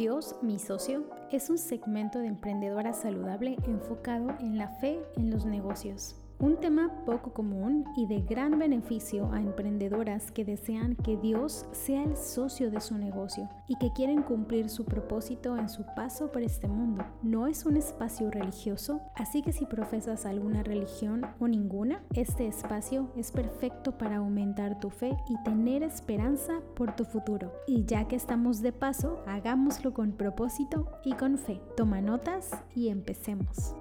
Dios, mi socio, es un segmento de emprendedora saludable enfocado en la fe en los negocios. Un tema poco común y de gran beneficio a emprendedoras que desean que Dios sea el socio de su negocio y que quieren cumplir su propósito en su paso por este mundo. No es un espacio religioso, así que si profesas alguna religión o ninguna, este espacio es perfecto para aumentar tu fe y tener esperanza por tu futuro. Y ya que estamos de paso, hagámoslo con propósito y con fe. Toma notas y empecemos.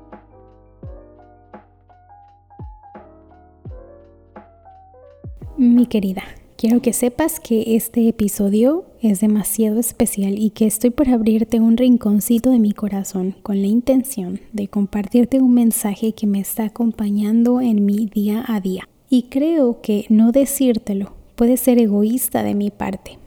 Mi querida, quiero que sepas que este episodio es demasiado especial y que estoy por abrirte un rinconcito de mi corazón con la intención de compartirte un mensaje que me está acompañando en mi día a día. Y creo que no decírtelo puede ser egoísta de mi parte,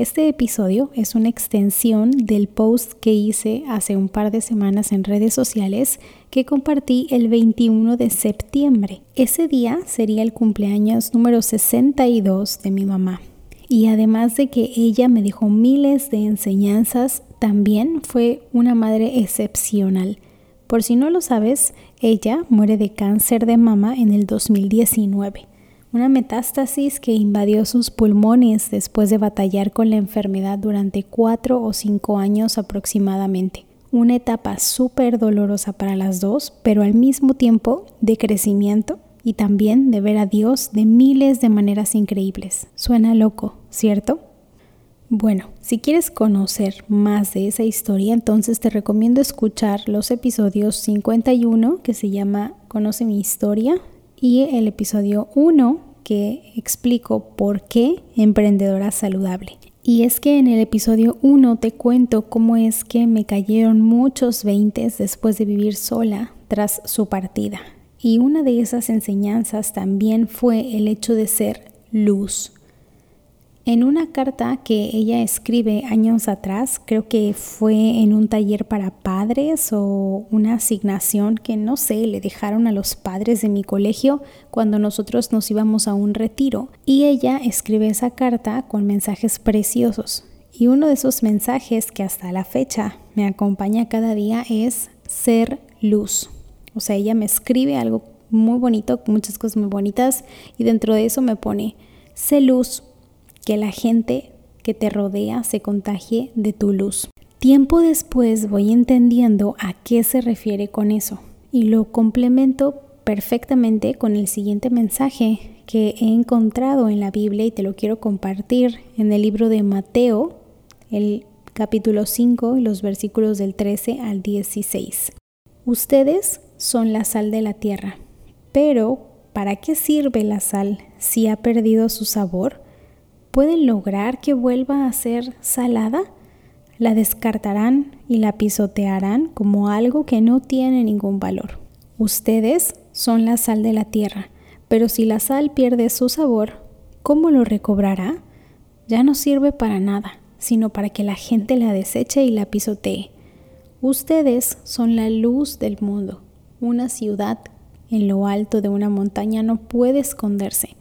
este episodio es una extensión del post que hice hace un par de semanas en redes sociales que compartí el 21 de septiembre. Ese día sería el cumpleaños número 62 de mi mamá. Y además de que ella me dejó miles de enseñanzas, también fue una madre excepcional. Por si no lo sabes, ella muere de cáncer de mama en el 2019 una metástasis que invadió sus pulmones después de batallar con la enfermedad durante cuatro o cinco años aproximadamente. Una etapa súper dolorosa para las dos, pero al mismo tiempo de crecimiento y también de ver a Dios de miles de maneras increíbles. Suena loco, ¿cierto? Bueno, si quieres conocer más de esa historia, entonces te recomiendo escuchar los episodios 51, que se llama Conoce mi historia, y el episodio 1 que explico por qué emprendedora saludable. Y es que en el episodio 1 te cuento cómo es que me cayeron muchos veintes después de vivir sola tras su partida. Y una de esas enseñanzas también fue el hecho de ser luz. En una carta que ella escribe años atrás, creo que fue en un taller para padres o una asignación que no sé, le dejaron a los padres de mi colegio cuando nosotros nos íbamos a un retiro. Y ella escribe esa carta con mensajes preciosos. Y uno de esos mensajes que hasta la fecha me acompaña cada día es ser luz. O sea, ella me escribe algo muy bonito, muchas cosas muy bonitas, y dentro de eso me pone, sé luz que la gente que te rodea se contagie de tu luz. Tiempo después voy entendiendo a qué se refiere con eso y lo complemento perfectamente con el siguiente mensaje que he encontrado en la Biblia y te lo quiero compartir en el libro de Mateo, el capítulo 5 y los versículos del 13 al 16. Ustedes son la sal de la tierra, pero ¿para qué sirve la sal si ha perdido su sabor? Pueden lograr que vuelva a ser salada, la descartarán y la pisotearán como algo que no tiene ningún valor. Ustedes son la sal de la tierra, pero si la sal pierde su sabor, ¿cómo lo recobrará? Ya no sirve para nada, sino para que la gente la deseche y la pisotee. Ustedes son la luz del mundo. Una ciudad en lo alto de una montaña no puede esconderse.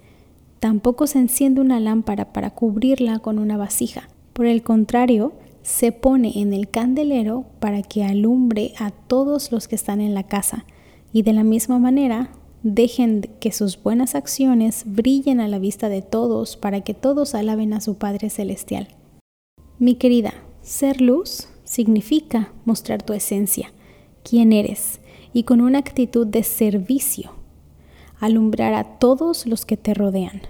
Tampoco se enciende una lámpara para cubrirla con una vasija. Por el contrario, se pone en el candelero para que alumbre a todos los que están en la casa. Y de la misma manera, dejen que sus buenas acciones brillen a la vista de todos para que todos alaben a su Padre Celestial. Mi querida, ser luz significa mostrar tu esencia, quién eres, y con una actitud de servicio alumbrar a todos los que te rodean,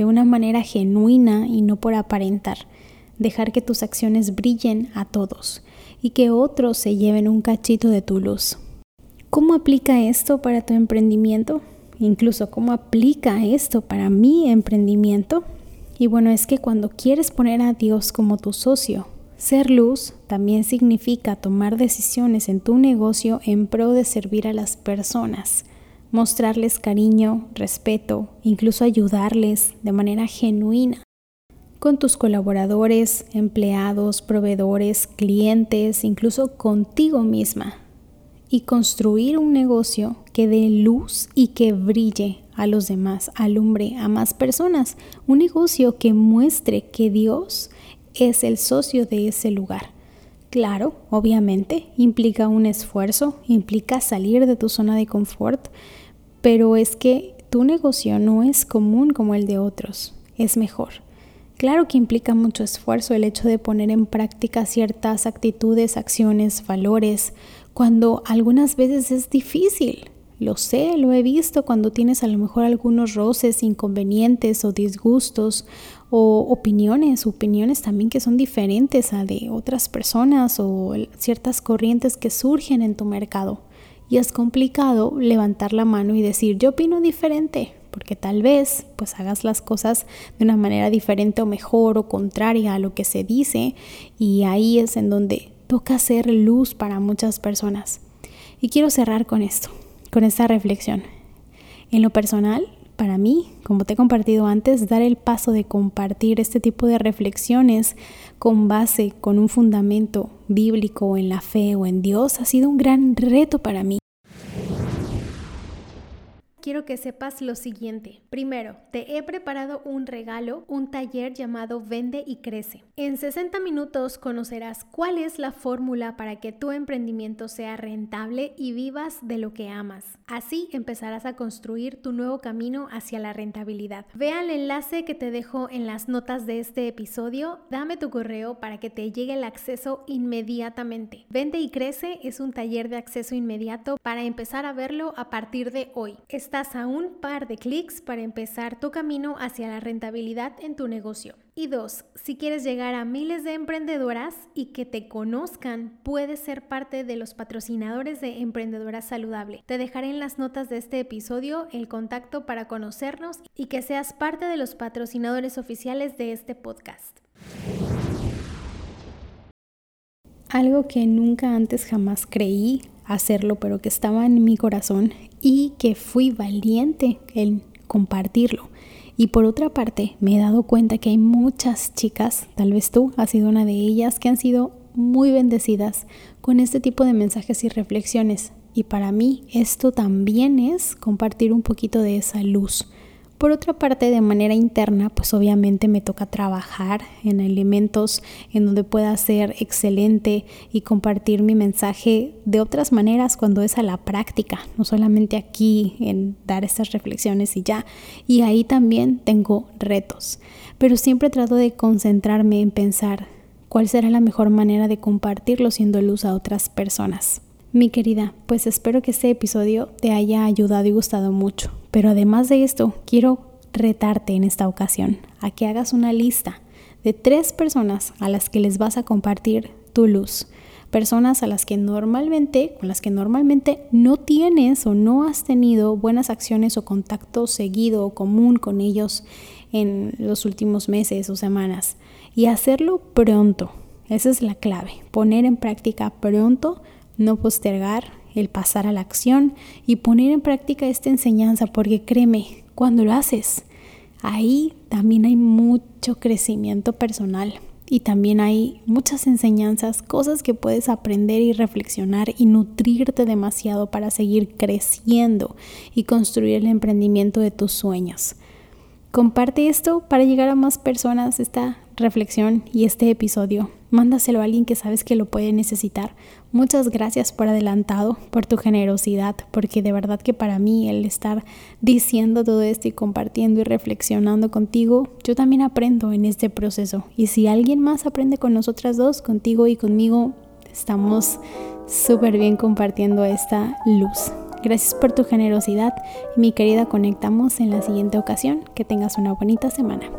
de una manera genuina y no por aparentar, dejar que tus acciones brillen a todos y que otros se lleven un cachito de tu luz. ¿Cómo aplica esto para tu emprendimiento? Incluso, ¿cómo aplica esto para mi emprendimiento? Y bueno, es que cuando quieres poner a Dios como tu socio, ser luz también significa tomar decisiones en tu negocio en pro de servir a las personas mostrarles cariño, respeto, incluso ayudarles de manera genuina con tus colaboradores, empleados, proveedores, clientes, incluso contigo misma y construir un negocio que dé luz y que brille a los demás, alumbre a más personas, un negocio que muestre que Dios es el socio de ese lugar. Claro, obviamente, implica un esfuerzo, implica salir de tu zona de confort, pero es que tu negocio no es común como el de otros, es mejor. Claro que implica mucho esfuerzo el hecho de poner en práctica ciertas actitudes, acciones, valores, cuando algunas veces es difícil. Lo sé, lo he visto cuando tienes a lo mejor algunos roces, inconvenientes o disgustos o opiniones, opiniones también que son diferentes a de otras personas o ciertas corrientes que surgen en tu mercado. Y es complicado levantar la mano y decir, yo opino diferente, porque tal vez pues hagas las cosas de una manera diferente o mejor o contraria a lo que se dice y ahí es en donde toca hacer luz para muchas personas. Y quiero cerrar con esto con esta reflexión. En lo personal, para mí, como te he compartido antes, dar el paso de compartir este tipo de reflexiones con base, con un fundamento bíblico en la fe o en Dios, ha sido un gran reto para mí quiero que sepas lo siguiente. Primero, te he preparado un regalo, un taller llamado Vende y Crece. En 60 minutos conocerás cuál es la fórmula para que tu emprendimiento sea rentable y vivas de lo que amas. Así empezarás a construir tu nuevo camino hacia la rentabilidad. Ve al enlace que te dejo en las notas de este episodio, dame tu correo para que te llegue el acceso inmediatamente. Vende y Crece es un taller de acceso inmediato para empezar a verlo a partir de hoy a un par de clics para empezar tu camino hacia la rentabilidad en tu negocio. Y dos, si quieres llegar a miles de emprendedoras y que te conozcan, puedes ser parte de los patrocinadores de Emprendedora Saludable. Te dejaré en las notas de este episodio el contacto para conocernos y que seas parte de los patrocinadores oficiales de este podcast. Algo que nunca antes jamás creí hacerlo, pero que estaba en mi corazón y que fui valiente en compartirlo. Y por otra parte, me he dado cuenta que hay muchas chicas, tal vez tú has sido una de ellas, que han sido muy bendecidas con este tipo de mensajes y reflexiones. Y para mí esto también es compartir un poquito de esa luz por otra parte, de manera interna, pues obviamente me toca trabajar en elementos en donde pueda ser excelente y compartir mi mensaje de otras maneras cuando es a la práctica, no solamente aquí en dar estas reflexiones y ya. Y ahí también tengo retos, pero siempre trato de concentrarme en pensar cuál será la mejor manera de compartirlo siendo luz a otras personas. Mi querida, pues espero que este episodio te haya ayudado y gustado mucho. Pero además de esto, quiero retarte en esta ocasión a que hagas una lista de tres personas a las que les vas a compartir tu luz. Personas a las que normalmente, con las que normalmente no tienes o no has tenido buenas acciones o contacto seguido o común con ellos en los últimos meses o semanas. Y hacerlo pronto. Esa es la clave. Poner en práctica pronto no postergar el pasar a la acción y poner en práctica esta enseñanza, porque créeme, cuando lo haces, ahí también hay mucho crecimiento personal y también hay muchas enseñanzas, cosas que puedes aprender y reflexionar y nutrirte demasiado para seguir creciendo y construir el emprendimiento de tus sueños. Comparte esto para llegar a más personas esta reflexión y este episodio. Mándaselo a alguien que sabes que lo puede necesitar. Muchas gracias por adelantado, por tu generosidad, porque de verdad que para mí el estar diciendo todo esto y compartiendo y reflexionando contigo, yo también aprendo en este proceso. Y si alguien más aprende con nosotras dos, contigo y conmigo, estamos súper bien compartiendo esta luz. Gracias por tu generosidad. Mi querida, conectamos en la siguiente ocasión. Que tengas una bonita semana.